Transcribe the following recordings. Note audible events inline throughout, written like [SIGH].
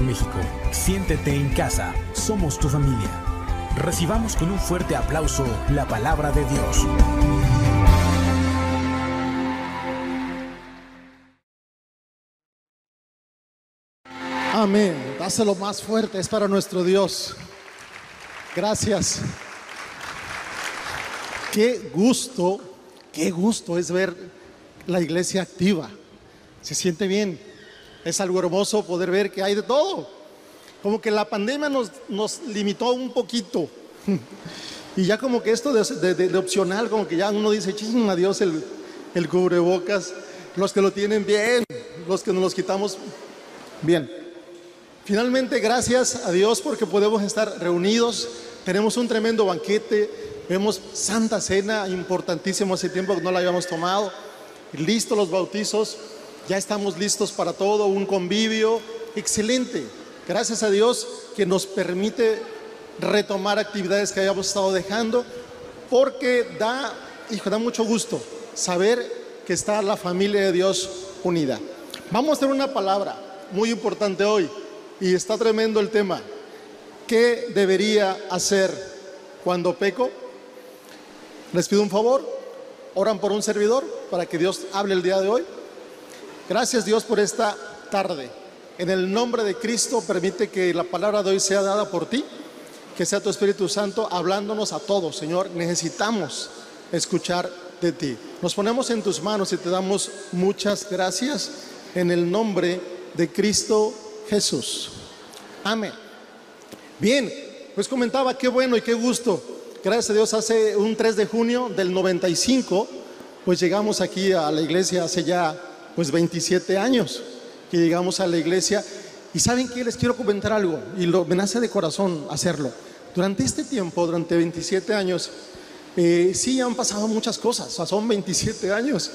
México. Siéntete en casa, somos tu familia. Recibamos con un fuerte aplauso la palabra de Dios. Amén. Dáselo más fuerte, es para nuestro Dios. Gracias. Qué gusto, qué gusto es ver la iglesia activa. Se siente bien. Es algo hermoso poder ver que hay de todo. Como que la pandemia nos, nos limitó un poquito. [LAUGHS] Y ya como que esto de, opcional, como que ya uno dice, chisme adiós el, el cubrebocas. Los que lo tienen bien, los que nos los quitamos bien. Finalmente, gracias a Dios porque podemos estar reunidos. Tenemos un tremendo banquete. Vemos Santa Cena, importantísimo hace tiempo que no la habíamos tomado. Listos los bautizos. Ya estamos listos para todo, un convivio. Excelente. Gracias a Dios que nos permite retomar actividades que habíamos estado dejando. Porque da, hijo, da mucho gusto saber que está la familia de Dios unida. Vamos a tener una palabra muy importante hoy y está tremendo el tema. ¿Qué debería hacer cuando peco? Les pido un favor, oran por un servidor para que Dios hable el día de hoy. Gracias Dios por esta tarde. En el nombre de Cristo permite que la palabra de hoy sea dada por ti, que sea tu Espíritu Santo hablándonos a todos, Señor. Necesitamos escuchar de ti. Nos ponemos en tus manos y te damos muchas gracias en el nombre de Cristo Jesús. Amén. Bien, pues comentaba, qué bueno y qué gusto. Gracias a Dios, hace un 3 de junio del 95, pues llegamos aquí a la iglesia hace ya pues 27 años que llegamos a la iglesia. Y saben que les quiero comentar algo y lo, me nace de corazón hacerlo. Durante este tiempo, durante 27 años, eh, sí han pasado muchas cosas, o sea, son 27 años,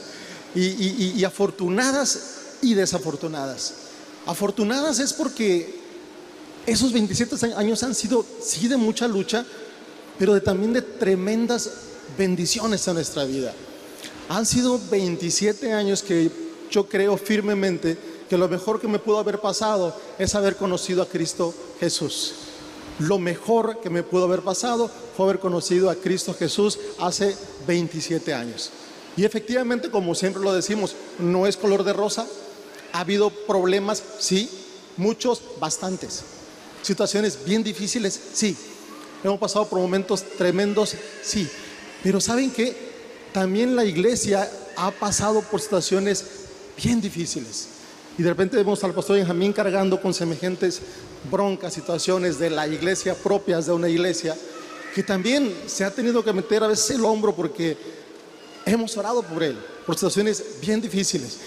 y, y- y- afortunadas y desafortunadas. Afortunadas es porque esos 27 años han sido, sí, de mucha lucha, pero de, también de tremendas bendiciones a nuestra vida. Han sido 27 años que yo creo firmemente que lo mejor que me pudo haber pasado es haber conocido a Cristo Jesús. Lo mejor que me pudo haber pasado fue haber conocido a Cristo Jesús hace 27 años. Y efectivamente, como siempre lo decimos, no es color de rosa. Ha habido problemas, sí, muchos, bastantes. Situaciones bien difíciles, sí. Hemos pasado por momentos tremendos, sí. Pero ¿saben qué? También la iglesia ha pasado por situaciones bien difíciles. Y de repente vemos al pastor Benjamín cargando con semejantes broncas, situaciones de la iglesia propias de una iglesia, que también se ha tenido que meter a veces el hombro porque hemos orado por él, por situaciones bien difíciles.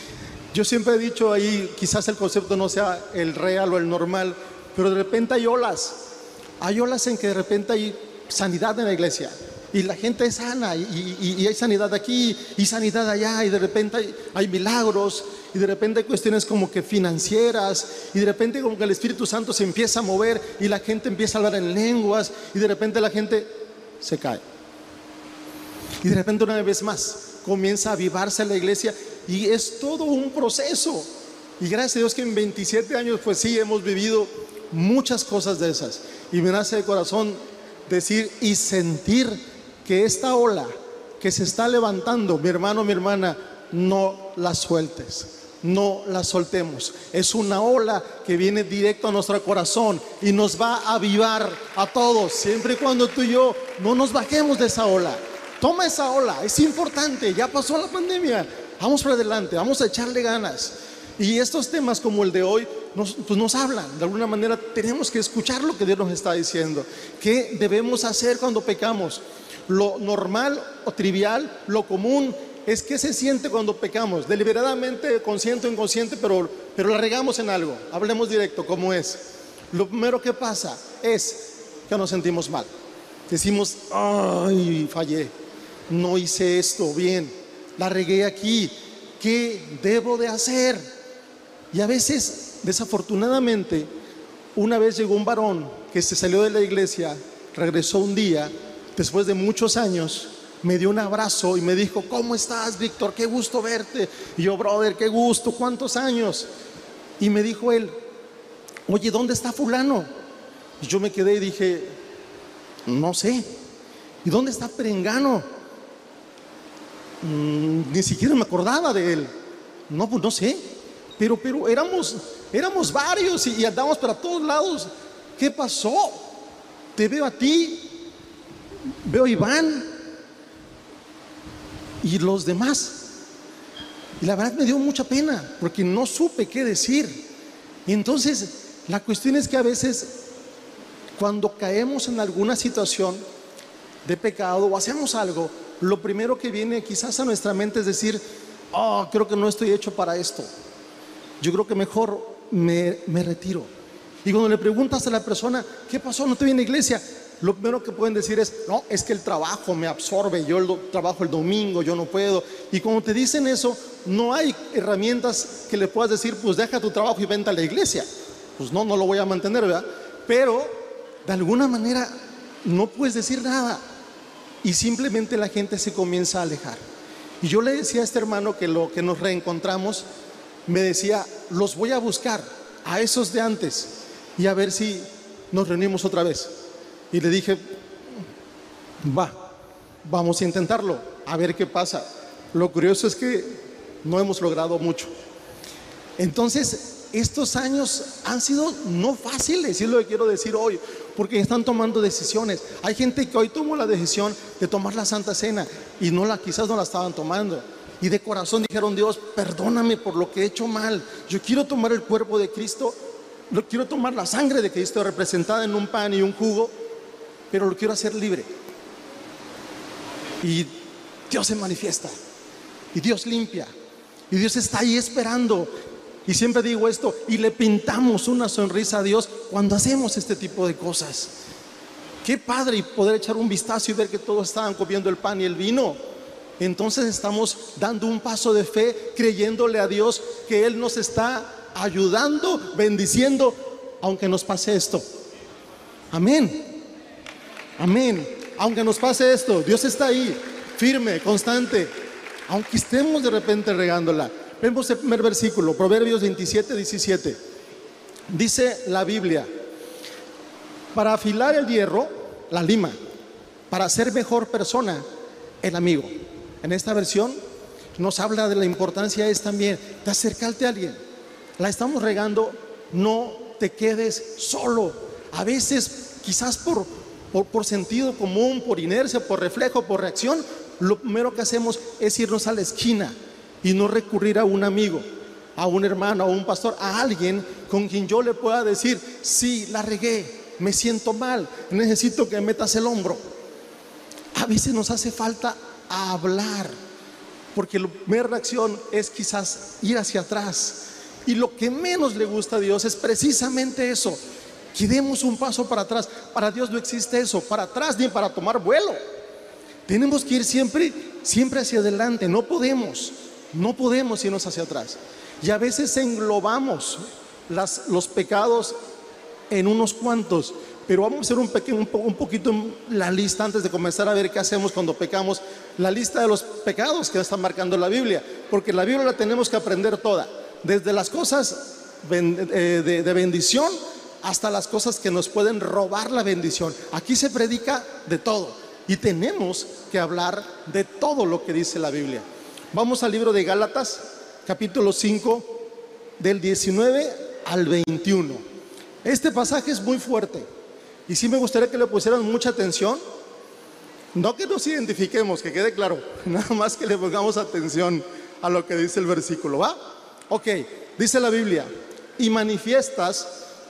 Yo siempre he dicho ahí, quizás el concepto no sea el real o el normal, pero de repente hay olas. Hay olas en que de repente hay sanidad en la iglesia. Y la gente es sana, y, hay sanidad aquí, y sanidad allá, y de repente hay, hay milagros, y de repente hay cuestiones como que financieras, y de repente como que el Espíritu Santo se empieza a mover, y la gente empieza a hablar en lenguas, y de repente la gente se cae. Y de repente una vez más comienza a avivarse la iglesia y es todo un proceso. Y gracias a Dios que en 27 años pues sí hemos vivido muchas cosas de esas. Y me nace de corazón decir y sentir que esta ola que se está levantando, mi hermano, mi hermana, no la sueltes. No la soltemos. Es una ola que viene directo a nuestro corazón y nos va a avivar a todos, siempre y cuando tú y yo no nos bajemos de esa ola. Toma esa ola, es importante, ya pasó la pandemia, vamos para adelante, vamos a echarle ganas. Y estos temas como el de hoy nos, pues nos hablan, de alguna manera tenemos que escuchar lo que Dios nos está diciendo. ¿Qué debemos hacer cuando pecamos? Lo normal o trivial, lo común, es que se siente cuando pecamos, deliberadamente, consciente o inconsciente, pero, pero la regamos en algo. Hablemos directo, ¿cómo es? Lo primero que pasa es que nos sentimos mal. Decimos, ay, fallé, no hice esto bien, la regué aquí, ¿qué debo de hacer? Y a veces, desafortunadamente, una vez llegó un varón que se salió de la iglesia, regresó un día, después de muchos años, me dio un abrazo y me dijo, ¿cómo estás, Víctor? Qué gusto verte. Y yo, brother, qué gusto, ¿cuántos años? Y me dijo él, oye, ¿dónde está fulano? Y yo me quedé y dije, no sé. ¿Y dónde está Perengano? Mm, ni siquiera me acordaba de él. No, pues no sé. Pero, pero éramos, éramos varios y, y andamos para todos lados. ¿Qué pasó? Te veo a ti, veo a Iván y los demás. Y la verdad me dio mucha pena porque no supe qué decir. Y entonces la cuestión es que a veces cuando caemos en alguna situación de pecado o hacemos algo, lo primero que viene quizás a nuestra mente es decir, oh, creo que no estoy hecho para esto. Yo creo que mejor me, me retiro. Y cuando le preguntas a la persona, ¿qué pasó? ¿No te viene a iglesia? Lo primero que pueden decir es, no, es que el trabajo me absorbe, yo el trabajo el domingo, yo no puedo. Y cuando te dicen eso, no hay herramientas que le puedas decir, pues deja tu trabajo y vente a la iglesia. Pues no, no lo voy a mantener, ¿verdad? Pero de alguna manera no puedes decir nada. Y simplemente la gente se comienza a alejar. Y yo le decía a este hermano que lo que nos reencontramos, me decía, los voy a buscar a esos de antes y a ver si nos reunimos otra vez. Y le dije, va, vamos a intentarlo, a ver qué pasa. Lo curioso es que no hemos logrado mucho. Entonces, estos años han sido no fáciles, es lo que quiero decir hoy, porque están tomando decisiones. Hay gente que hoy tomó la decisión de tomar la Santa Cena y no la, quizás no la estaban tomando. Y de corazón dijeron, Dios, perdóname por lo que he hecho mal. Yo quiero tomar el cuerpo de Cristo, quiero tomar la sangre de Cristo representada en un pan y un jugo, pero lo quiero hacer libre. Y Dios se manifiesta. Y Dios limpia. Y Dios está ahí esperando. Y siempre digo esto, y le pintamos una sonrisa a Dios cuando hacemos este tipo de cosas. Qué padre poder echar un vistazo y ver que todos estaban comiendo el pan y el vino. Entonces estamos dando un paso de fe, creyéndole a Dios que Él nos está ayudando, bendiciendo, aunque nos pase esto. Amén. Amén. Aunque nos pase esto, Dios está ahí, firme, constante, aunque estemos de repente regándola. Vemos el primer versículo, Proverbios 27, 17. Dice la Biblia, para afilar el hierro, la lima, para ser mejor persona, el amigo. En esta versión nos habla de la importancia es también de acercarte a alguien. La estamos regando, no te quedes solo. A veces, quizás por, por, sentido común, por inercia, por reflejo, por reacción, lo primero que hacemos es irnos a la esquina y no recurrir a un amigo, a un hermano, a un pastor, a alguien con quien yo le pueda decir, sí, la regué, me siento mal, necesito que metas el hombro. A veces nos hace falta hablar, porque la primera reacción es quizás ir hacia atrás. Y lo que menos le gusta a Dios es precisamente eso, que demos un paso para atrás. Para Dios no existe eso, para atrás ni para tomar vuelo. Tenemos que ir siempre, siempre hacia adelante, no podemos. No podemos irnos hacia atrás. Y a veces englobamos los pecados en unos cuantos, pero vamos a hacer un, pequeño, poquito la lista antes de comenzar a ver qué hacemos cuando pecamos, la lista de los pecados que está marcando la Biblia, porque la Biblia la tenemos que aprender toda, desde las cosas de, de bendición hasta las cosas que nos pueden robar la bendición. Aquí se predica de todo y tenemos que hablar de todo lo que dice la Biblia. Vamos al libro de Gálatas, capítulo 5, del 19 al 21. Este pasaje es muy fuerte y sí me gustaría que le pusieran mucha atención. No que nos identifiquemos, que quede claro, [LAUGHS] nada más que le pongamos atención a lo que dice el versículo, ¿va? Ok, dice la Biblia, y manifiestas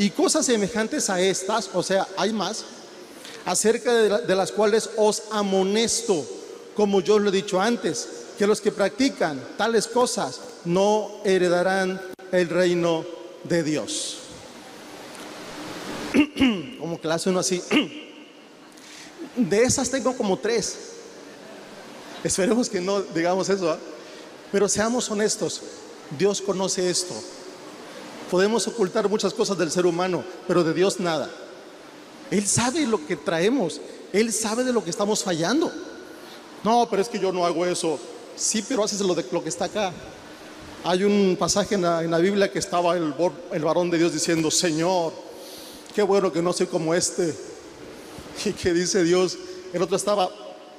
y cosas semejantes a estas, o sea, hay más, acerca de, la, de las cuales os amonesto, como yo lo he dicho antes, que los que practican tales cosas no heredarán el reino de Dios. [CLEARS THROAT] como que la hace uno así. [CLEARS THROAT] De esas tengo como tres. [LAUGHS] Esperemos que no digamos eso, ¿ah? pero seamos honestos. Dios conoce esto. Podemos ocultar muchas cosas del ser humano, pero de Dios nada. Él sabe lo que traemos. Él sabe de lo que estamos fallando. No, pero es que yo no hago eso. Sí, pero haces lo, de, lo que está acá. Hay un pasaje en la, Biblia que estaba el, varón de Dios diciendo, Señor, qué bueno que no soy como este. [LAUGHS] Y que dice Dios, el otro estaba,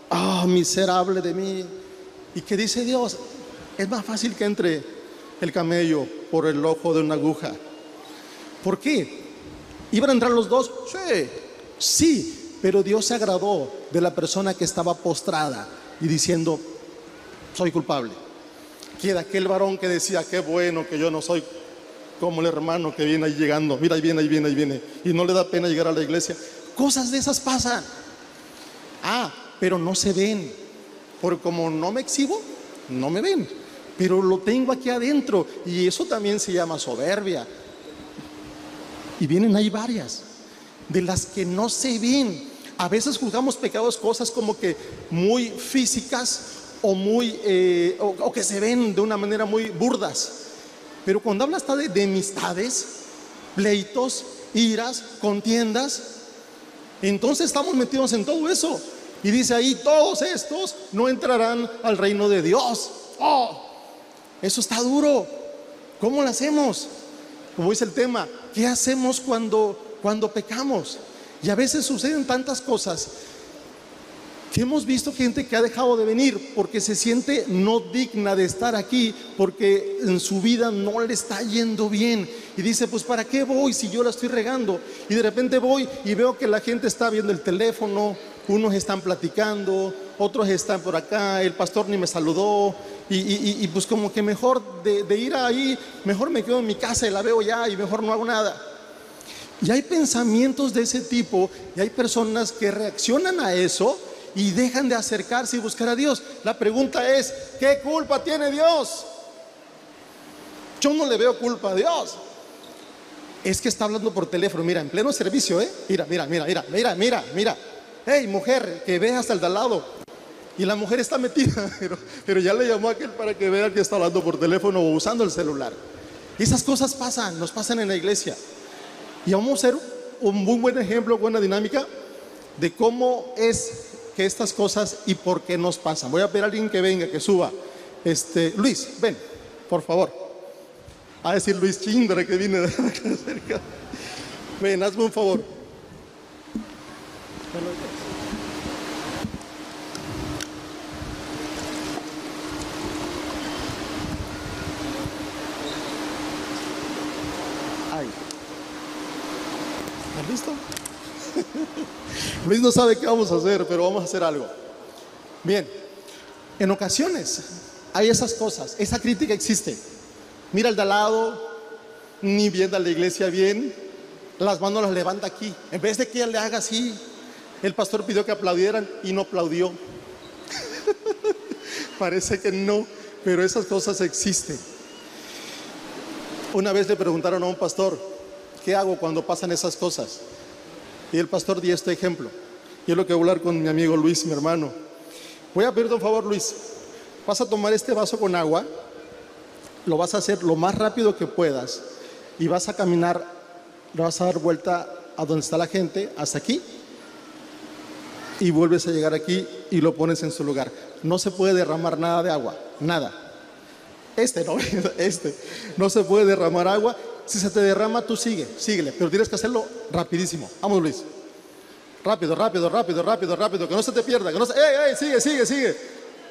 ah, miserable de mí. Y que dice Dios, es más fácil que entre el camello por el ojo de una aguja. ¿Por qué? ¿Iban a entrar los dos? Sí, sí, pero Dios se agradó de la persona que estaba postrada y diciendo, soy culpable. Que aquel varón que decía, qué bueno que yo no soy como el hermano que viene ahí llegando, mira, ahí viene, ahí viene, ahí viene, y no le da pena llegar a la iglesia. Cosas de esas pasan. Ah, pero no se ven, porque como no me exhibo, no me ven, pero lo tengo aquí adentro, y eso también se llama soberbia. Y vienen ahí varias, de las que no se ven. A veces juzgamos pecados cosas como que muy físicas o muy eh, o que se ven de una manera muy burdas. Pero cuando habla hasta de, de amistades, pleitos, iras, contiendas, entonces estamos metidos en todo eso. Y dice ahí, todos estos no entrarán al reino de Dios. Oh, eso está duro. ¿Cómo lo hacemos? Como dice el tema, ¿qué hacemos cuando, cuando pecamos? Y a veces suceden tantas cosas que hemos visto gente que ha dejado de venir porque se siente no digna de estar aquí, porque en su vida no le está yendo bien. Y dice, pues ¿para qué voy si yo la estoy regando? Y de repente voy y veo que la gente está viendo el teléfono, unos están platicando, otros están por acá, el pastor ni me saludó. Y, pues como que mejor de, ir ahí, mejor me quedo en mi casa y la veo ya y mejor no hago nada. Y hay pensamientos de ese tipo y hay personas que reaccionan a eso y dejan de acercarse y buscar a Dios. La pregunta es, ¿qué culpa tiene Dios? Yo no le veo culpa a Dios. Es que está hablando por teléfono, mira, en pleno servicio, ¿eh? Mira, mira, mira, mira, mira, mira, mira. Hey, mujer, que ve hasta el de al lado. Y la mujer está metida, [LAUGHS] pero, ya le llamó a aquel para que vea que está hablando por teléfono o usando el celular. Esas cosas pasan, nos pasan en la iglesia. Y vamos a ser un muy buen ejemplo, buena dinámica de cómo es que estas cosas y por qué nos pasan. Voy a pedir a alguien que venga, que suba. Este, Luis, ven, por favor. A decir Luis Chindra que viene de cerca. Ven, hazme un favor. Ay. ¿Estás listo? Luis no sabe qué vamos a hacer, pero vamos a hacer algo. Bien, en ocasiones hay esas cosas, esa crítica existe. Mira al de al lado, ni viendo a la iglesia bien, las manos las levanta aquí. En vez de que le haga así, el pastor pidió que aplaudieran y no aplaudió. [LAUGHS] Parece que no, pero esas cosas existen. Una vez le preguntaron a un pastor, ¿qué hago cuando pasan esas cosas? Y el pastor dio este ejemplo. Yo lo que voy a hablar con mi amigo Luis, mi hermano. Voy a pedirte un favor, Luis. Vas a tomar este vaso con agua, lo vas a hacer lo más rápido que puedas y vas a caminar, vas a dar vuelta a donde está la gente, hasta aquí, y vuelves a llegar aquí y lo pones en su lugar. No se puede derramar nada de agua, nada. Este no, [LAUGHS] este. No se puede derramar agua si se te derrama, tú sigue, síguele, pero tienes que hacerlo rapidísimo. Vamos, Luis. Rápido, rápido, rápido, rápido, rápido, que no se te pierda, que no se... ¡Ey, ey! Sigue, sigue, sigue.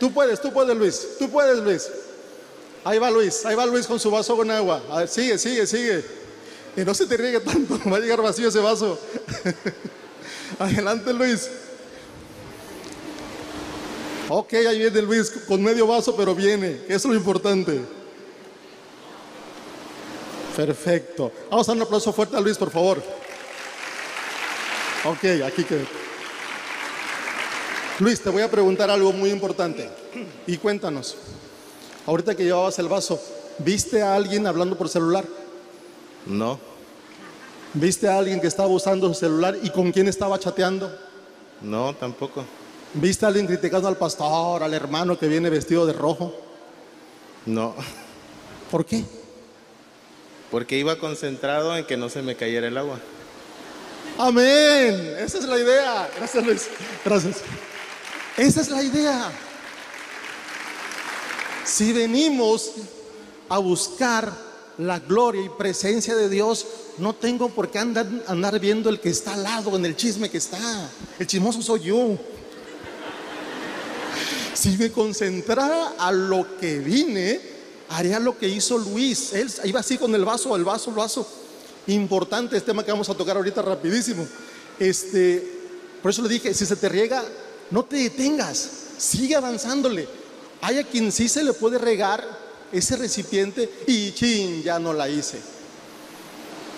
Tú puedes, tú puedes, Luis. Tú puedes, Luis. Ahí va Luis, ahí va Luis con su vaso con agua. Sigue, sigue, sigue. Y no se te riegue tanto, [LAUGHS] va a llegar vacío ese vaso. [LAUGHS] Adelante, Luis. Ok, ahí viene Luis con medio vaso, pero viene, eso es lo importante. Perfecto. Vamos a dar un aplauso fuerte a Luis, por favor. Ok, aquí que. Luis, te voy a preguntar algo muy importante. Y cuéntanos. Ahorita que llevabas el vaso, ¿viste a alguien hablando por celular? No. ¿Viste a alguien que estaba usando su celular y con quién estaba chateando? No, tampoco. ¿Viste a alguien criticando al pastor, al hermano que viene vestido de rojo? No, ¿Por qué? Porque iba concentrado en que no se me cayera el agua. Amén. Esa es la idea. Gracias, Luis. Gracias. Esa es la idea. Si venimos a buscar la gloria y presencia de Dios, no tengo por qué andar, viendo el que está al lado, en el chisme que está. El chismoso soy yo. Si me concentrara a lo que vine, haría lo que hizo Luis. Él iba así con el vaso, el vaso, el vaso. Importante este tema que vamos a tocar ahorita rapidísimo. Este, por eso le dije, si se te riega, no te detengas, sigue avanzándole. Hay a quien sí se le puede regar ese recipiente y chin, ya no la hice.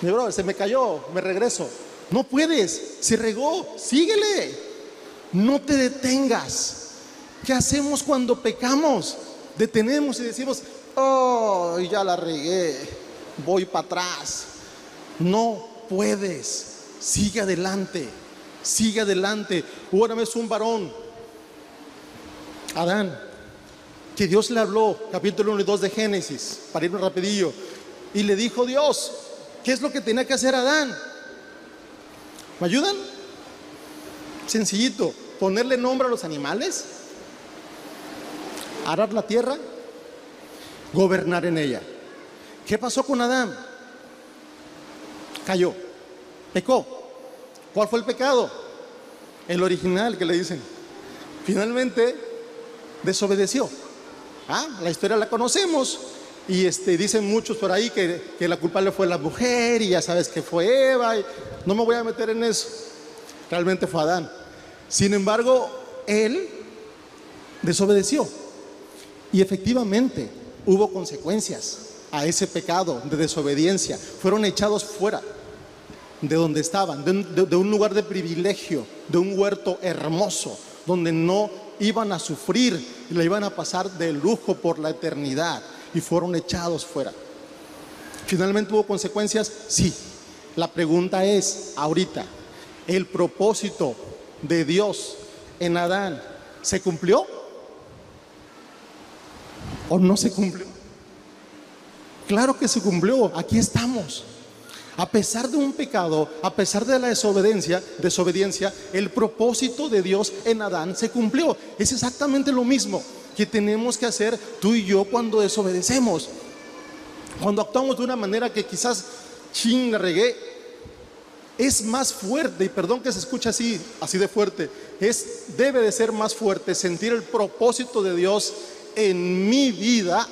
Mi bro, se me cayó, me regreso. No puedes, se regó, síguele. No te detengas. ¿Qué hacemos cuando pecamos? Detenemos y decimos, oh, ya la regué, voy para atrás. No puedes, sigue adelante, sigue adelante. Hubo una vez un varón, Adán, que Dios le habló, capítulo 1 y 2 de Génesis, para irme rapidillo, y le dijo Dios, ¿qué es lo que tenía que hacer Adán? ¿Me ayudan? Sencillito, ponerle nombre a los animales, arar la tierra, gobernar en ella. ¿Qué pasó con Adán? Cayó, pecó. ¿Cuál fue el pecado? El original que le dicen. Finalmente desobedeció. Ah, la historia la conocemos. Y este, dicen muchos por ahí que, que la culpable fue la mujer y ya sabes que fue Eva. no me voy a meter en eso. Realmente fue Adán. Sin embargo, él desobedeció. Y efectivamente hubo consecuencias a ese pecado de desobediencia. Fueron echados fuera de donde estaban, de un, lugar de privilegio, de un huerto hermoso, donde no iban a sufrir y le iban a pasar de lujo por la eternidad. Y fueron echados fuera. ¿Finalmente hubo consecuencias? Sí. La pregunta es, ahorita, ¿el propósito de Dios en Adán se cumplió? ¿O no se cumplió? Claro que se cumplió, aquí estamos. A pesar de un pecado, a pesar de la desobediencia, desobediencia, el propósito de Dios en Adán se cumplió. Es exactamente lo mismo que tenemos que hacer tú y yo cuando desobedecemos. Cuando actuamos de una manera que quizás ching la regué, es más fuerte, y perdón que se escuche así, así de fuerte, es, debe de ser más fuerte sentir el propósito de Dios en mi vida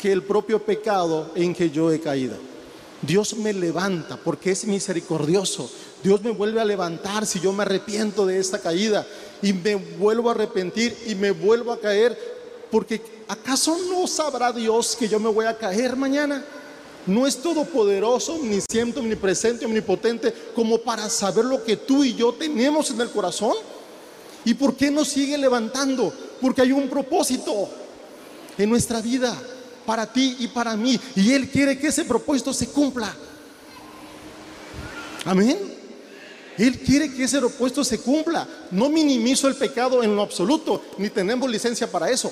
que el propio pecado en que yo he caído. Dios me levanta porque es misericordioso. Dios me vuelve a levantar si yo me arrepiento de esta caída y me vuelvo a arrepentir y me vuelvo a caer porque ¿acaso no sabrá Dios que yo me voy a caer mañana? No es todopoderoso, ni siempre omnipresente, omnipotente, como para saber lo que tú y yo tenemos en el corazón. ¿Y por qué nos sigue levantando? Porque hay un propósito en nuestra vida para ti y para mí. Y Él quiere que ese propósito se cumpla. Amén. Él quiere que ese propósito se cumpla. No minimizo el pecado en lo absoluto, ni tenemos licencia para eso.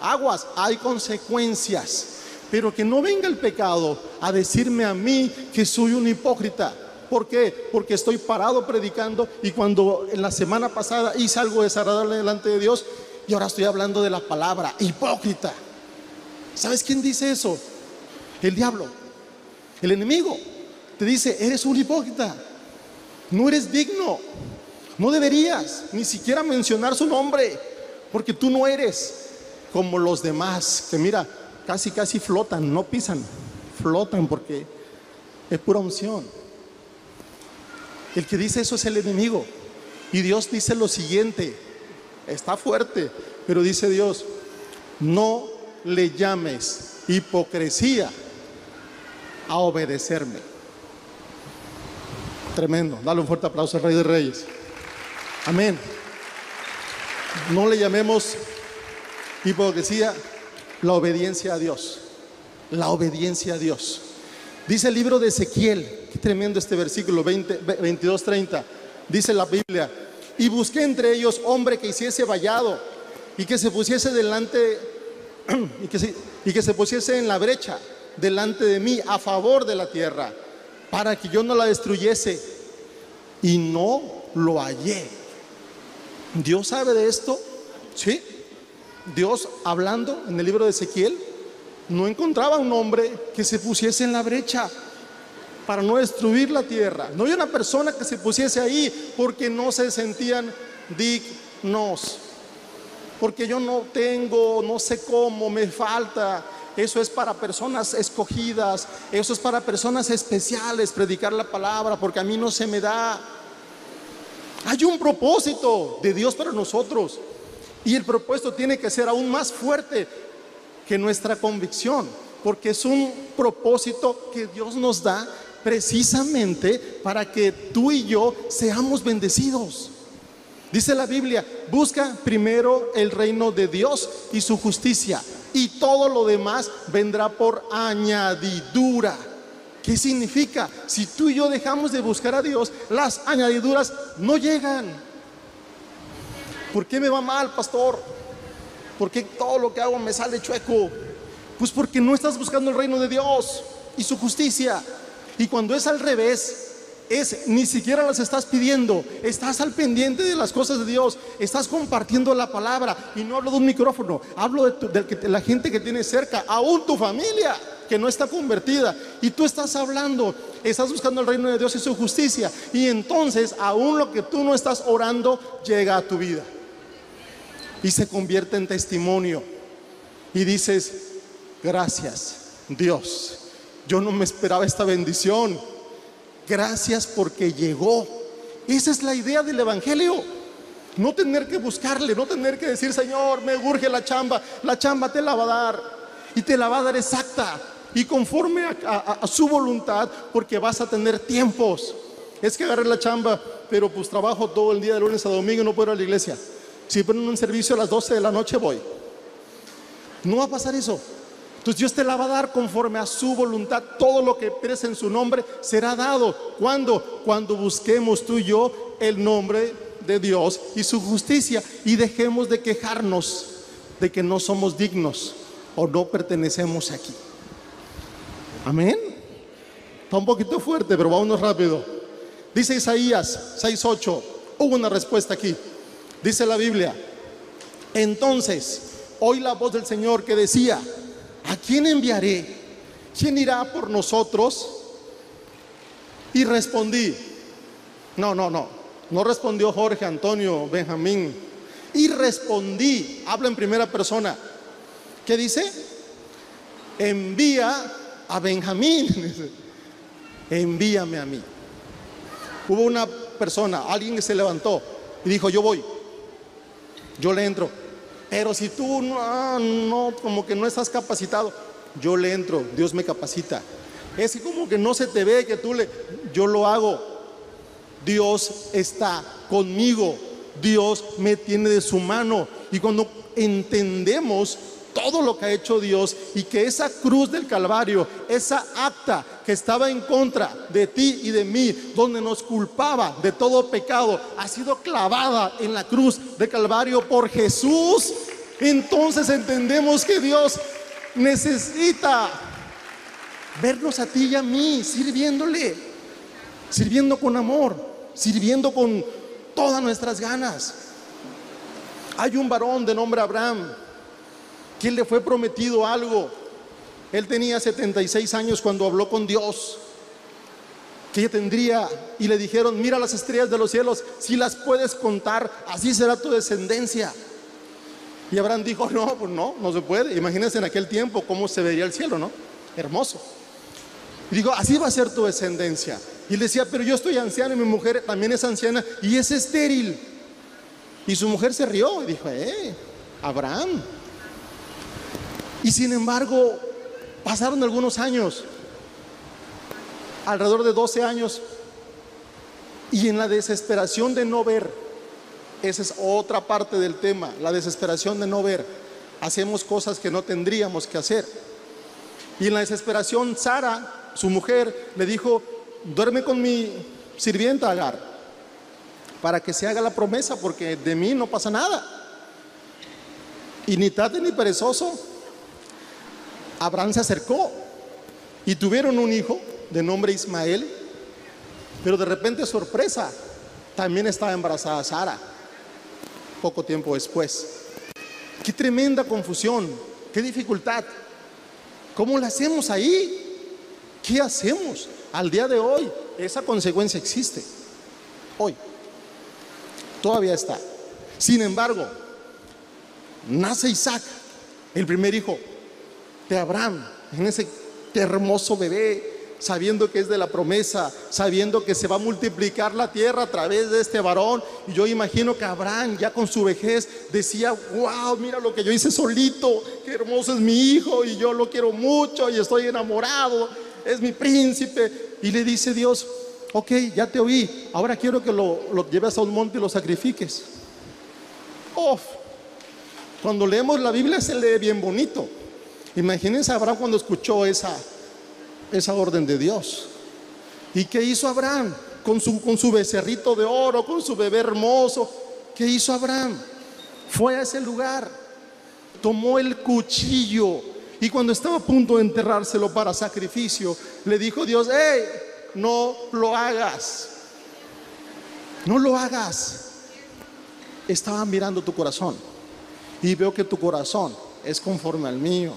Aguas, hay consecuencias. Pero que no venga el pecado a decirme a mí que soy un hipócrita. ¿Por qué? Porque estoy parado predicando y cuando en la semana pasada hice algo desagradable delante de Dios y ahora estoy hablando de la palabra hipócrita. ¿Sabes quién dice eso? El diablo, el enemigo. Te dice, eres un hipócrita, no eres digno, no deberías ni siquiera mencionar su nombre, porque tú no eres como los demás, que mira, casi, casi flotan, no pisan, flotan porque es pura unción. El que dice eso es el enemigo. Y Dios dice lo siguiente, está fuerte, pero dice Dios, no le llames hipocresía a obedecerme. Tremendo. Dale un fuerte aplauso al Rey de Reyes. Amén. No le llamemos hipocresía la obediencia a Dios. La obediencia a Dios. Dice el libro de Ezequiel, qué tremendo este versículo 20, 22, 30. Dice la Biblia, y busqué entre ellos hombre que hiciese vallado y que se pusiese delante [CLEARS THROAT] y que se, pusiese en la brecha delante de mí a favor de la tierra para que yo no la destruyese y no lo hallé. Dios sabe de esto, ¿sí? Dios hablando en el libro de Ezequiel no encontraba un hombre que se pusiese en la brecha para no destruir la tierra. No había una persona que se pusiese ahí porque no se sentían dignos. Porque yo no tengo, no sé cómo, me falta. Eso es para personas escogidas, eso es para personas especiales, predicar la palabra, porque a mí no se me da. Hay un propósito de Dios para nosotros y el propósito tiene que ser aún más fuerte que nuestra convicción, porque es un propósito que Dios nos da precisamente para que tú y yo seamos bendecidos. Dice la Biblia, busca primero el reino de Dios y su justicia, y todo lo demás vendrá por añadidura. ¿Qué significa? Si tú y yo dejamos de buscar a Dios, las añadiduras no llegan. ¿Por qué me va mal, pastor? ¿Por qué todo lo que hago me sale chueco? Pues porque no estás buscando el reino de Dios y su justicia. Y cuando es al revés, es ni siquiera las estás pidiendo, estás al pendiente de las cosas de Dios, estás compartiendo la palabra. Y no hablo de un micrófono, hablo de, la gente que tienes cerca, aún tu familia que no está convertida. Y tú estás hablando, estás buscando el reino de Dios y su justicia. Y entonces, aún lo que tú no estás orando, llega a tu vida. Y se convierte en testimonio. Y dices, gracias Dios yo no me esperaba esta bendición. Gracias porque llegó. Esa es la idea del Evangelio. No tener que buscarle, no tener que decir, Señor, me urge la chamba. La chamba te la va a dar. Y te la va a dar exacta y conforme a, su voluntad, porque vas a tener tiempos. Es que agarré la chamba, pero pues trabajo todo el día de lunes a domingo y no puedo ir a la iglesia. Si ponen un servicio a las 12 de la noche, voy. No va a pasar eso. Entonces Dios te la va a dar conforme a su voluntad. Todo lo que pides en su nombre será dado. ¿Cuándo? Cuando busquemos tú y yo el nombre de Dios y su justicia y dejemos de quejarnos de que no somos dignos o no pertenecemos aquí. Amén. Está un poquito fuerte, pero vámonos rápido. Dice Isaías 6:8. Hubo una respuesta aquí. Dice la Biblia. Entonces, oí la voz del Señor que decía, ¿a quién enviaré? ¿Quién irá por nosotros? Y respondí, no, no, no, no respondió Jorge, Antonio, Benjamín. Y respondí, habla en primera persona. ¿Qué dice? Envía a Benjamín. [LAUGHS] Envíame a mí. Hubo una persona, alguien que se levantó y dijo, yo voy, yo le entro. Pero si tú no, no, como que no estás capacitado, yo le entro, Dios me capacita. Es como que no se te ve que tú le, yo lo hago. Dios está conmigo, Dios me tiene de su mano. Y cuando entendemos todo lo que ha hecho Dios y que esa cruz del Calvario, esa acta que estaba en contra de ti y de mí, donde nos culpaba de todo pecado, ha sido clavada en la cruz del Calvario por Jesús, entonces entendemos que Dios necesita vernos a ti y a mí sirviéndole, sirviendo con amor, sirviendo con todas nuestras ganas. Hay un varón de nombre Abraham ¿Quién le fue prometido algo. Él tenía 76 años cuando habló con Dios. Que tendría y le dijeron, mira las estrellas de los cielos, si las puedes contar, así será tu descendencia. Y Abraham dijo, no, pues no, no se puede. Imagínense en aquel tiempo cómo se vería el cielo, ¿no? Hermoso. Y dijo, así va a ser tu descendencia. Y le decía, pero yo estoy anciano y mi mujer también es anciana y es estéril. Y su mujer se rió y dijo, eh, Abraham, y sin embargo, pasaron algunos años, alrededor de 12 años, y en la desesperación de no ver, esa es otra parte del tema, la desesperación de no ver, hacemos cosas que no tendríamos que hacer. Y en la desesperación, Sara, su mujer, le dijo, duerme con mi sirvienta Agar para que se haga la promesa porque de mí no pasa nada. Y ni tarde ni perezoso, Abraham se acercó y tuvieron un hijo de nombre Ismael, pero de repente sorpresa, también estaba embarazada Sara, poco tiempo después. Qué tremenda confusión, qué dificultad. ¿Cómo la hacemos ahí? ¿Qué hacemos? Al día de hoy, esa consecuencia existe. Hoy. Todavía está. Sin embargo, nace Isaac, el primer hijo de Abraham, en ese hermoso bebé, sabiendo que es de la promesa, sabiendo que se va a multiplicar la tierra a través de este varón. Y yo imagino que Abraham ya con su vejez decía, wow, mira lo que yo hice solito, qué hermoso es mi hijo y yo lo quiero mucho y estoy enamorado, es mi príncipe. Y le dice Dios, ok, ya te oí, ahora quiero que lo, lleves a un monte y lo sacrifiques. Oh, cuando leemos la Biblia se lee bien bonito. Imagínense Abraham cuando escuchó esa, esa orden de Dios. ¿Y qué hizo Abraham? Con su, con su becerrito de oro, con su bebé hermoso. ¿Qué hizo Abraham? Fue a ese lugar, tomó el cuchillo y cuando estaba a punto de enterrárselo para sacrificio, le dijo Dios, hey, no lo hagas. No lo hagas. Estaba mirando tu corazón y veo que tu corazón es conforme al mío.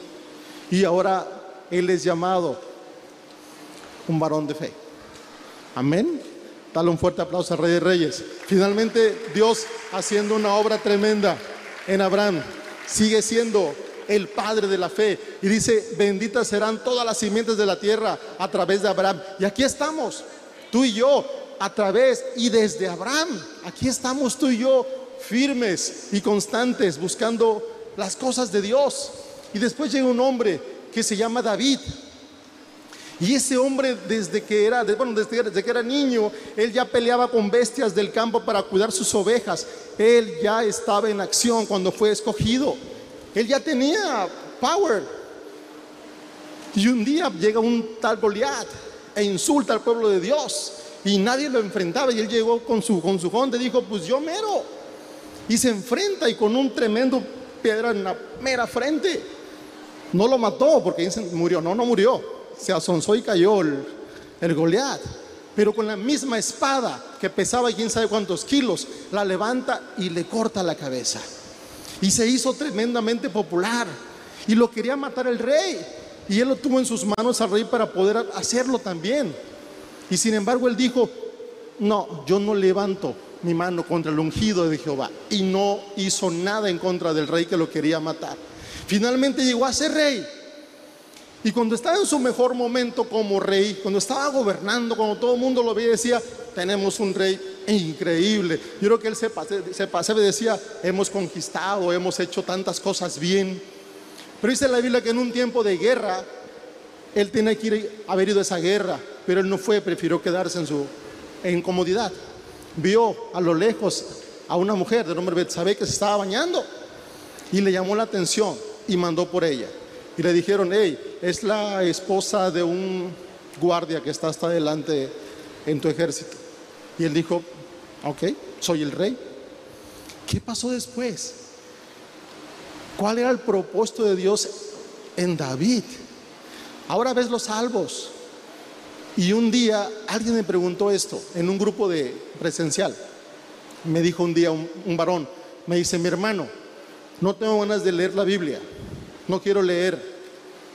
Y ahora Él es llamado un varón de fe. Amén. Dale un fuerte aplauso al Rey de Reyes. Finalmente Dios haciendo una obra tremenda en Abraham. Sigue siendo el padre de la fe. Y dice, benditas serán todas las simientes de la tierra a través de Abraham. Y aquí estamos, tú y yo, a través y desde Abraham. Aquí estamos tú y yo firmes y constantes buscando las cosas de Dios. Y después llega un hombre que se llama David. Y ese hombre desde que era, bueno, desde, que era niño, él ya peleaba con bestias del campo para cuidar sus ovejas. Él ya estaba en acción cuando fue escogido. Él ya tenía power. Y un día llega un tal Goliat e insulta al pueblo de Dios. Y nadie lo enfrentaba. Y él llegó con su, con su y dijo, pues yo mero. Y se enfrenta y con un tremendo piedra en la mera frente. No lo mató porque dicen murió. No, no murió. Se asonzó y cayó el, el Goliat. Pero con la misma espada que pesaba quién sabe cuántos kilos, la levanta y le corta la cabeza. Y se hizo tremendamente popular. Y lo quería matar el rey. Y él lo tuvo en sus manos al rey para poder hacerlo también. Y sin embargo él dijo, no, yo no levanto mi mano contra el ungido de Jehová. Y no hizo nada en contra del rey que lo quería matar. Finalmente llegó a ser rey. Y cuando estaba en su mejor momento como rey, cuando estaba gobernando, cuando todo el mundo lo veía, decía, tenemos un rey increíble. Yo creo que él se, se pasaba y decía, hemos conquistado, hemos hecho tantas cosas bien. Pero dice la Biblia que en un tiempo de guerra, él tenía que haber ido a esa guerra, pero él no fue, prefirió quedarse en su en comodidad. Vio a lo lejos a una mujer de nombre Betsabé que se estaba bañando y le llamó la atención y mandó por ella. Y le dijeron, hey, es la esposa de un guardia que está hasta adelante en tu ejército. Y él dijo, ok, soy el rey. ¿Qué pasó después? ¿Cuál era el propósito de Dios en David? Ahora ves los salvos. Y un día alguien me preguntó esto en un grupo de presencial. Me dijo un día un, un varón, me dice, mi hermano, no tengo ganas de leer la Biblia, no quiero leer,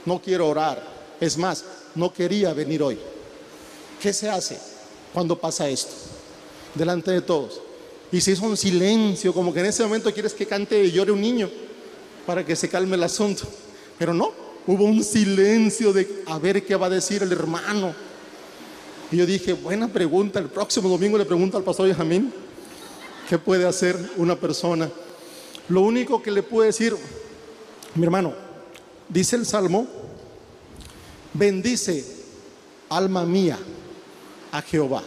no quiero orar. Es más, no quería venir hoy. ¿Qué se hace cuando pasa esto? Delante de todos. Y se hizo un silencio, como que en ese momento quieres que cante y llore un niño para que se calme el asunto. Pero no, hubo un silencio de a ver qué va a decir el hermano. Y yo dije, buena pregunta, el próximo domingo le pregunto al pastor Benjamín, ¿qué puede hacer una persona? Lo único que le puedo decir, mi hermano, dice el Salmo, bendice alma mía a Jehová.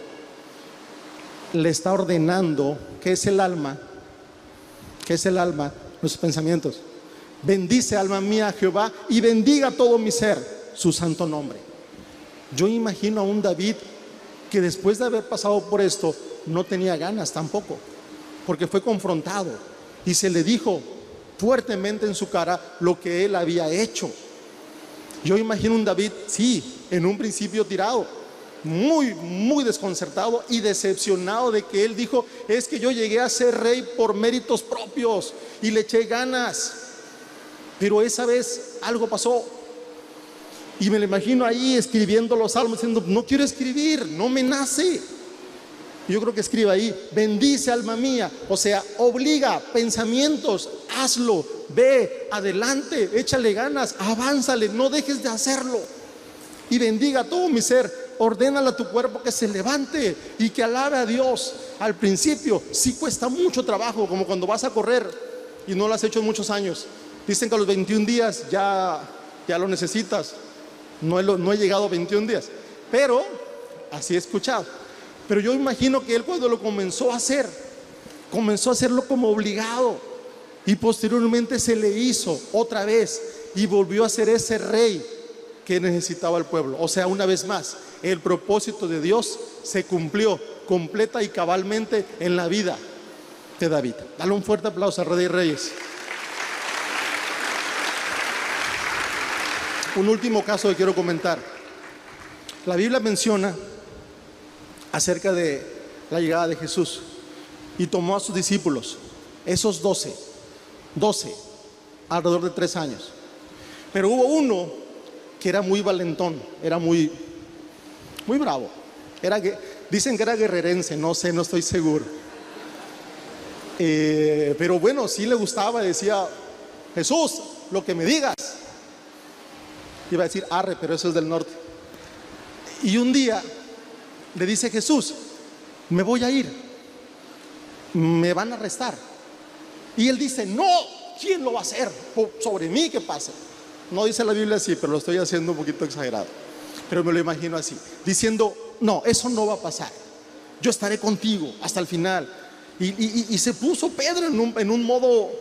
Le está ordenando que es el alma, que es el alma, los pensamientos. Bendice alma mía a Jehová y bendiga todo mi ser su santo nombre. Yo imagino a un David que después de haber pasado por esto, no tenía ganas tampoco, porque fue confrontado y se le dijo fuertemente en su cara lo que él había hecho. Yo imagino un David, sí, en un principio tirado, muy, muy desconcertado y decepcionado de que él dijo, es que yo llegué a ser rey por méritos propios y le eché ganas. Pero esa vez algo pasó. Y me lo imagino ahí escribiendo los salmos, diciendo, no quiero escribir, no me nace. Yo creo que escribe ahí, bendice alma mía, o sea, obliga pensamientos, hazlo, ve, adelante, échale ganas, avánzale, no dejes de hacerlo. Y bendiga todo mi ser, ordénale a tu cuerpo que se levante y que alabe a Dios. Al principio sí cuesta mucho trabajo, como cuando vas a correr y no lo has hecho en muchos años. Dicen que a los 21 días ya, ya lo necesitas. No he, no he llegado a 21 días, pero así he escuchado. Pero yo imagino que él cuando lo comenzó a hacer, comenzó a hacerlo como obligado y posteriormente se le hizo otra vez y volvió a ser ese rey que necesitaba el pueblo. O sea, una vez más, el propósito de Dios se cumplió completa y cabalmente en la vida de David. Dale un fuerte aplauso a Rey Reyes. Un último caso que quiero comentar. La Biblia menciona acerca de la llegada de Jesús y tomó a sus discípulos, esos doce, doce, alrededor de tres años. Pero hubo uno que era muy valentón, era muy, muy bravo. Era, dicen que era guerrerense, no sé, no estoy seguro. Eh, pero bueno, sí le gustaba, decía, Jesús, lo que me digas. Iba a decir arre, pero eso es del norte. Y un día le dice Jesús, me voy a ir, me van a arrestar. Y él dice, no, ¿quién lo va a hacer? Sobre mí que pase. No dice la Biblia así, pero lo estoy haciendo un poquito exagerado. Pero me lo imagino así, diciendo, no, eso no va a pasar. Yo estaré contigo hasta el final. Y, se puso Pedro en un, modo,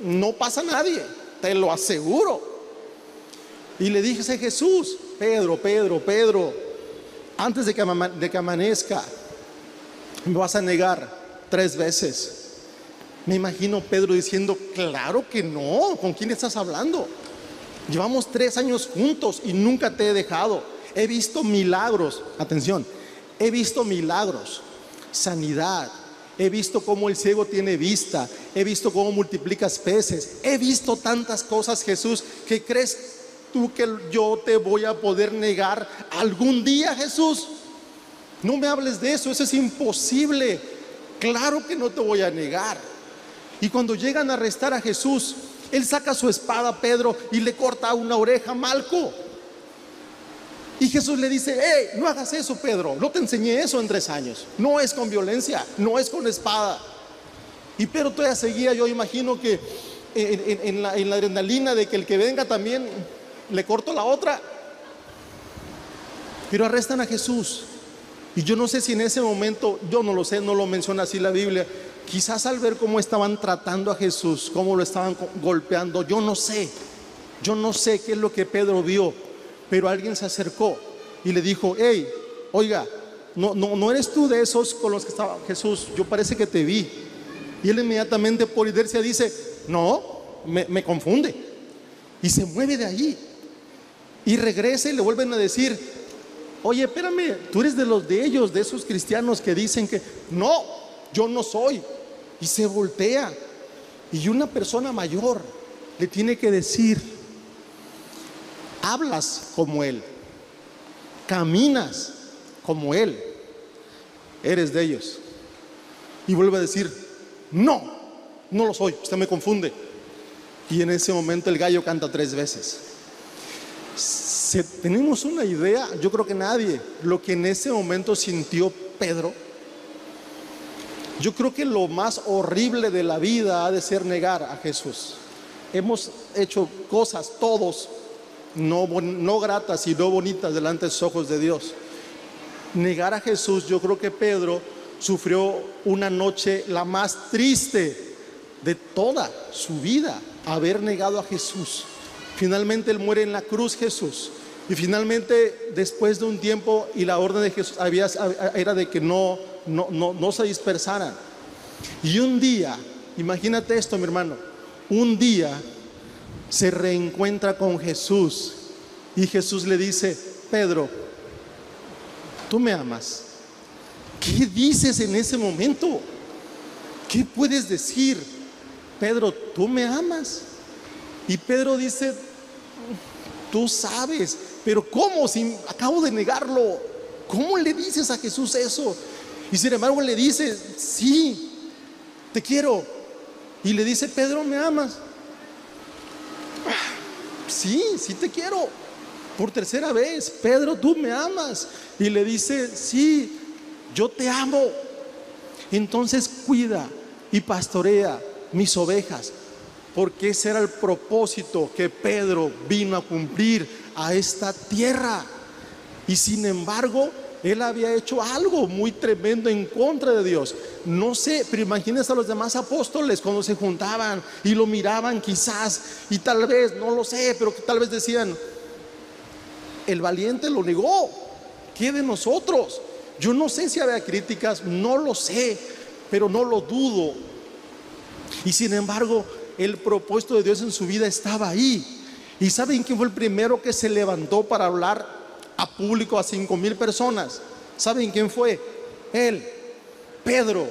no pasa nadie, te lo aseguro. Y le dije a Jesús, Pedro, Pedro, Pedro, antes de que, amanezca, me vas a negar tres veces. Me imagino Pedro diciendo, claro que no, ¿con quién estás hablando? Llevamos tres años juntos y nunca te he dejado. He visto milagros, atención, he visto milagros, sanidad, he visto cómo el ciego tiene vista, he visto cómo multiplicas peces, he visto tantas cosas, Jesús, que crees tú que yo te voy a poder negar algún día, Jesús. No me hables de eso, eso es imposible. Claro que no te voy a negar. Y cuando llegan a arrestar a Jesús, él saca su espada a Pedro y le corta una oreja Malco. Y Jesús le dice, hey, no hagas eso, Pedro. No te enseñé eso en tres años. No es con violencia, no es con espada. Y Pedro todavía seguía, yo imagino que en, en la adrenalina de que el que venga también le corto la otra. Pero arrestan a Jesús. Y yo no sé si en ese momento, yo no lo sé, no lo menciona así la Biblia, quizás al ver cómo estaban tratando a Jesús, cómo lo estaban golpeando, yo no sé, yo no sé qué es lo que Pedro vio, pero alguien se acercó y le dijo, hey, oiga, no, no, no eres tú de esos con los que estaba Jesús, yo parece que te vi. Y él inmediatamente por inercia dice, no, me, me confunde. Y se mueve de allí. Y regresa y le vuelven a decir, oye, espérame, tú eres de los de ellos, de esos cristianos que dicen que, no, yo no soy. Y se voltea. Y una persona mayor le tiene que decir, hablas como Él, caminas como Él, eres de ellos. Y vuelve a decir, no, no lo soy, usted me confunde. Y en ese momento el gallo canta tres veces tenemos una idea, yo creo que nadie, lo que en ese momento sintió Pedro, yo creo que lo más horrible de la vida ha de ser negar a Jesús. Hemos hecho cosas todos no, no gratas y no bonitas delante de los ojos de Dios. Negar a Jesús, yo creo que Pedro sufrió una noche la más triste de toda su vida, haber negado a Jesús. Finalmente Él muere en la cruz, Jesús. Y finalmente, después de un tiempo, y la orden de Jesús era de que no, no, no, no se dispersaran. Y un día, imagínate esto, mi hermano, un día se reencuentra con Jesús y Jesús le dice, Pedro, tú me amas. ¿Qué dices en ese momento? ¿Qué puedes decir? Pedro, tú me amas. Y Pedro dice, tú sabes, pero ¿cómo si acabo de negarlo? ¿Cómo le dices a Jesús eso? Y sin embargo le dice, sí, te quiero. Y le dice, Pedro, ¿me amas? Sí, sí te quiero. Por tercera vez, Pedro, tú me amas. Y le dice, sí, yo te amo. Entonces cuida y pastorea mis ovejas, porque ese era el propósito que Pedro vino a cumplir a esta tierra. Y sin embargo, él había hecho algo muy tremendo en contra de Dios. No sé, pero imagínense a los demás apóstoles cuando se juntaban y lo miraban quizás y tal vez, no lo sé, pero que tal vez decían, el valiente lo negó, ¿qué de nosotros? Yo no sé si había críticas, no lo sé, pero no lo dudo. Y sin embargo, el propósito de Dios en su vida estaba ahí. ¿Y saben quién fue el primero que se levantó para hablar a público a cinco mil personas? ¿Saben quién fue? Él, Pedro.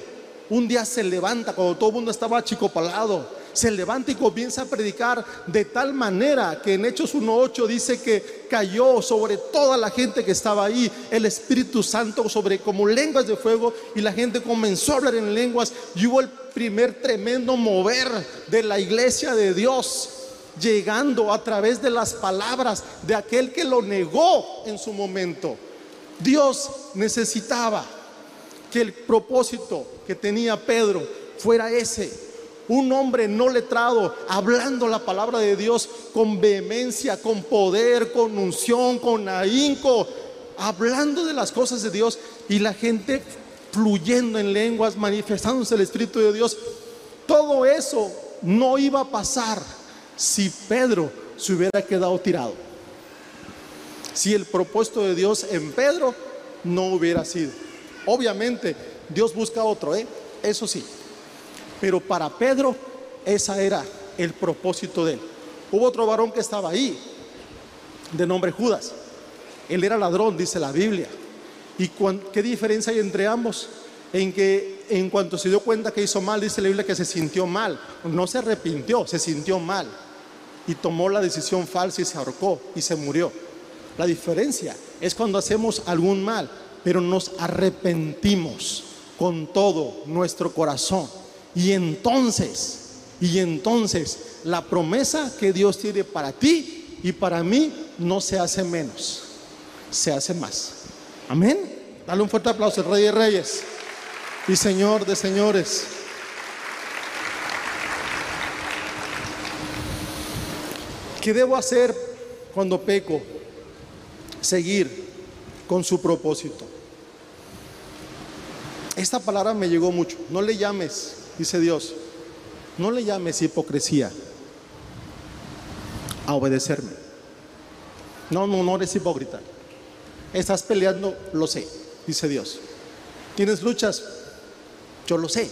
Un día se levanta cuando todo el mundo estaba achicopalado se levanta y comienza a predicar de tal manera que en Hechos 1.8 dice que cayó sobre toda la gente que estaba ahí el Espíritu Santo sobre como lenguas de fuego y la gente comenzó a hablar en lenguas y hubo el primer tremendo mover de la iglesia de Dios llegando a través de las palabras de aquel que lo negó en su momento. Dios necesitaba que el propósito que tenía Pedro fuera ese. Un hombre no letrado, hablando la palabra de Dios con vehemencia, con poder, con unción, con ahínco, hablando de las cosas de Dios y la gente fluyendo en lenguas, manifestándose el Espíritu de Dios. Todo eso no iba a pasar si Pedro se hubiera quedado tirado. Si el propósito de Dios en Pedro no hubiera sido. Obviamente, Dios busca otro, ¿eh? eso sí. Pero para Pedro, esa era el propósito de él. Hubo otro varón que estaba ahí, de nombre Judas. Él era ladrón, dice la Biblia. ¿Y qué diferencia hay entre ambos? En que en cuanto se dio cuenta que hizo mal, dice la Biblia que se sintió mal. No se arrepintió, se sintió mal. Y tomó la decisión falsa y se ahorcó y se murió. La diferencia es cuando hacemos algún mal, pero nos arrepentimos con todo nuestro corazón. Y entonces, y entonces la promesa que Dios tiene para ti y para mí no se hace menos, se hace más. Amén. Dale un fuerte aplauso, Rey de Reyes y Señor de Señores. ¿Qué debo hacer cuando peco? Seguir con su propósito. Esta palabra me llegó mucho. No le llames, dice Dios, no le llames hipocresía a obedecerme. No, no, no eres hipócrita. Estás peleando, lo sé, dice Dios. Tienes luchas, yo lo sé,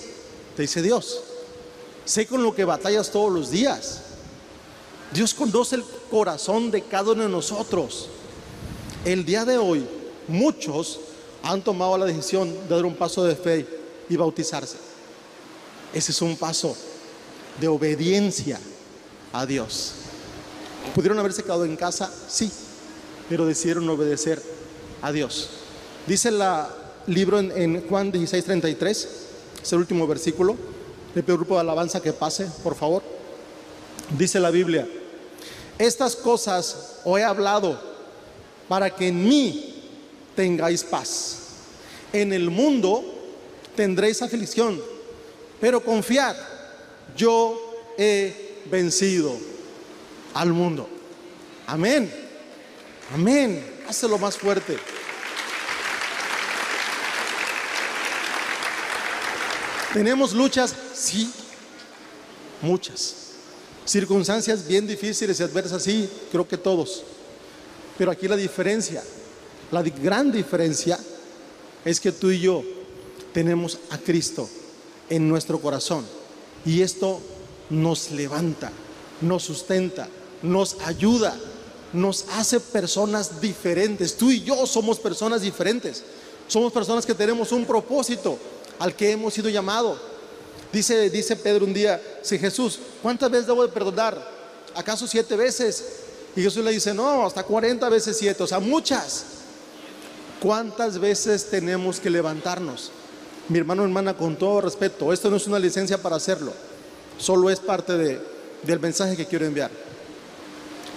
te dice Dios. Sé con lo que batallas todos los días. Dios conoce el corazón de cada uno de nosotros. El día de hoy, muchos han tomado la decisión de dar un paso de fe y bautizarse. Ese es un paso de obediencia a Dios. ¿Pudieron haberse quedado en casa? Sí, pero decidieron obedecer a Dios. Dice el libro en, Juan 16, 33, es el último versículo. Le pido grupo de alabanza que pase, por favor. Dice la Biblia, estas cosas os he hablado para que en mí tengáis paz. En el mundo tendréis aflicción, pero confiad, yo he vencido al mundo. Amén. Amén. Hazlo más fuerte. ¿Tenemos luchas? Sí, muchas. Circunstancias bien difíciles y adversas, sí, creo que todos. Pero aquí la diferencia, la gran diferencia es que tú y yo tenemos a Cristo en nuestro corazón. Y esto nos levanta, nos sustenta, nos ayuda, nos hace personas diferentes. Tú y yo somos personas diferentes. Somos personas que tenemos un propósito al que hemos sido llamados. Dice, dice Pedro un día, si Jesús, ¿cuántas veces debo de perdonar? ¿Acaso siete veces? Y Jesús le dice, no, hasta 40 veces siete, o sea, muchas. ¿Cuántas veces tenemos que levantarnos? Mi hermano, hermana, con todo respeto, esto no es una licencia para hacerlo, solo es parte de, del mensaje que quiero enviar.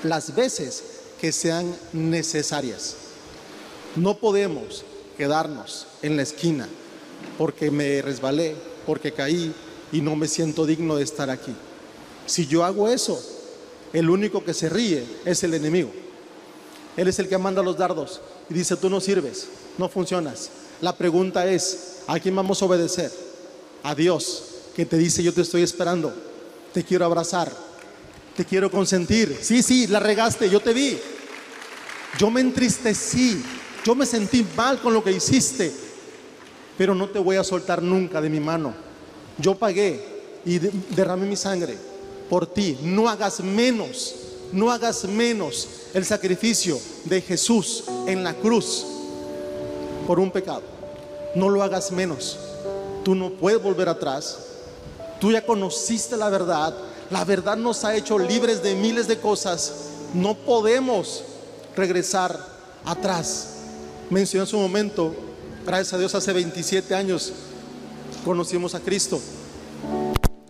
Las veces que sean necesarias. No podemos quedarnos en la esquina porque me resbalé, porque caí y no me siento digno de estar aquí. Si yo hago eso, el único que se ríe es el enemigo. Él es el que manda los dardos y dice, tú no sirves, no funcionas. La pregunta es, ¿a quién vamos a obedecer? A Dios, que te dice, yo te estoy esperando, te quiero abrazar, te quiero consentir. Sí, sí, la regaste, yo te vi. Yo me entristecí, yo me sentí mal con lo que hiciste, pero no te voy a soltar nunca de mi mano. Yo pagué y derramé mi sangre por ti. No hagas menos, no hagas menos el sacrificio de Jesús en la cruz por un pecado. No lo hagas menos. Tú no puedes volver atrás. Tú ya conociste la verdad. La verdad nos ha hecho libres de miles de cosas. No podemos regresar atrás. Mencioné en su momento Gracias a Dios, hace 27 años conocimos a Cristo.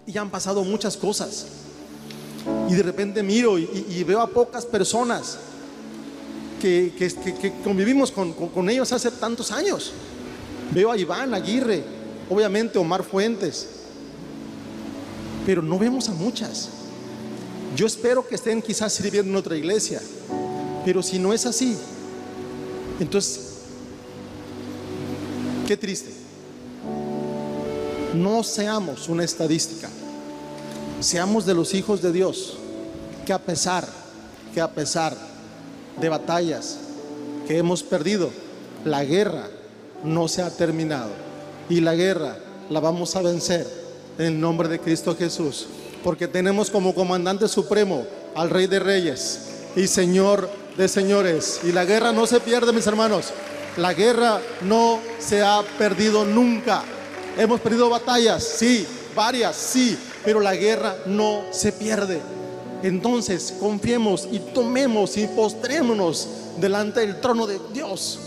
Y han pasado muchas cosas. Y de repente miro y, veo a pocas personas que, convivimos con, con, ellos hace tantos años. Veo a Iván Aguirre, obviamente Omar Fuentes, pero no vemos a muchas. Yo espero que estén quizás sirviendo en otra iglesia, pero si no es así, entonces Qué triste. No seamos una estadística. Seamos de los hijos de Dios que a pesar, que a pesar de batallas que hemos perdido, la guerra no se ha terminado. Y la guerra la vamos a vencer en el nombre de Cristo Jesús. Porque tenemos como comandante supremo al Rey de Reyes y Señor de Señores. Y la guerra no se pierde, mis hermanos. La guerra no se ha perdido nunca. Hemos perdido batallas, sí, varias, sí, pero la guerra no se pierde. Entonces confiemos y tomemos y postrémonos delante del trono de Dios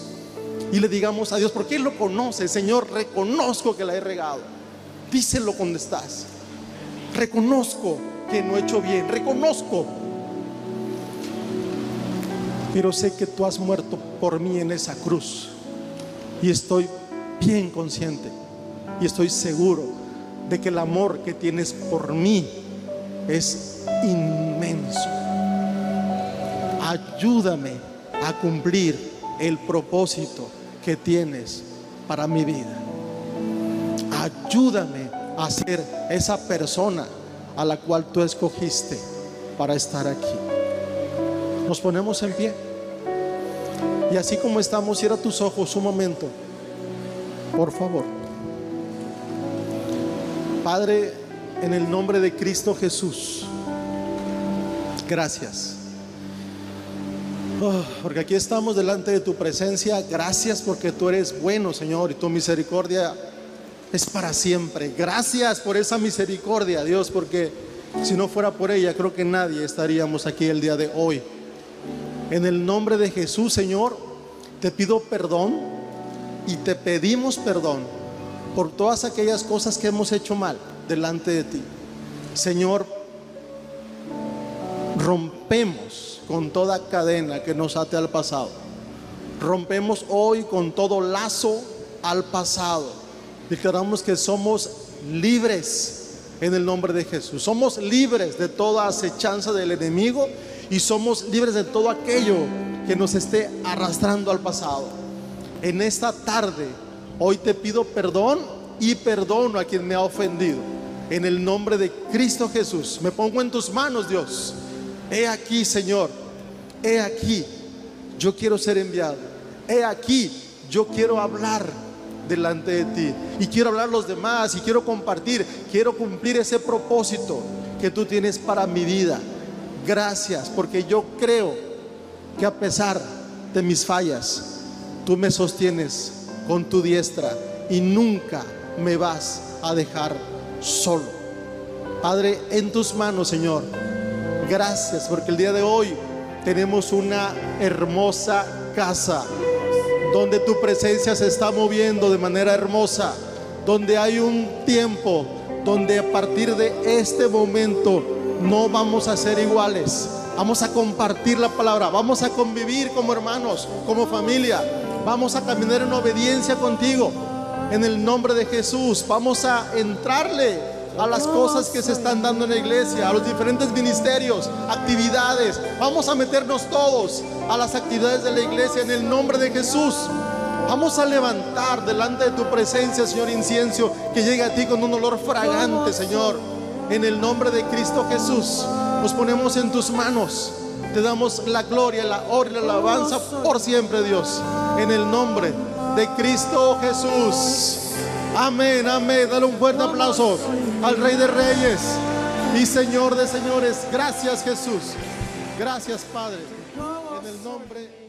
y le digamos a Dios, porque Él lo conoce, Señor, reconozco que la he regado. Díselo donde estás. Reconozco que no he hecho bien, reconozco pero sé que tú has muerto por mí en esa cruz. Y estoy bien consciente y estoy seguro de que el amor que tienes por mí es inmenso. Ayúdame a cumplir el propósito que tienes para mi vida. Ayúdame a ser esa persona a la cual tú escogiste para estar aquí. Nos ponemos en pie. Y así como estamos, cierra tus ojos un momento. Por favor. Padre, en el nombre de Cristo Jesús, gracias. Oh, porque aquí estamos delante de tu presencia. Gracias porque tú eres bueno, Señor, y tu misericordia es para siempre. Gracias por esa misericordia, Dios, porque si no fuera por ella, creo que nadie estaríamos aquí el día de hoy. En el nombre de Jesús, Señor, te pido perdón y te pedimos perdón por todas aquellas cosas que hemos hecho mal delante de ti. Señor, rompemos con toda cadena que nos ate al pasado. Rompemos hoy con todo lazo al pasado. Declaramos que somos libres en el nombre de Jesús. Somos libres de toda acechanza del enemigo y somos libres de todo aquello que nos esté arrastrando al pasado. En esta tarde, hoy te pido perdón y perdono a quien me ha ofendido. En el nombre de Cristo Jesús, me pongo en tus manos, Dios. He aquí, Señor, he aquí. yo quiero ser enviado. He aquí, yo quiero hablar delante de ti. Y quiero hablar a los demás y quiero compartir, quiero cumplir ese propósito que tú tienes para mi vida. Gracias, porque yo creo que a pesar de mis fallas, tú me sostienes con tu diestra y nunca me vas a dejar solo. Padre, en tus manos, Señor. Gracias porque el día de hoy tenemos una hermosa casa donde tu presencia se está moviendo de manera hermosa, donde hay un tiempo donde a partir de este momento no vamos a ser iguales. Vamos a compartir la palabra, vamos a convivir como hermanos, como familia, vamos a caminar en obediencia contigo. En el nombre de Jesús, vamos a entrarle a las cosas que se están dando en la iglesia, a los diferentes ministerios, actividades. Vamos a meternos todos a las actividades de la iglesia en el nombre de Jesús. Vamos a levantar delante de tu presencia, Señor, incienso que llegue a ti con un olor fragante, Señor. En el nombre de Cristo Jesús, nos ponemos en tus manos. Te damos la gloria, la honra y la alabanza por siempre, Dios. En el nombre de Cristo Jesús. Amén, amén. Dale un fuerte aplauso al Rey de Reyes y Señor de Señores. Gracias Jesús. Gracias Padre. En el nombre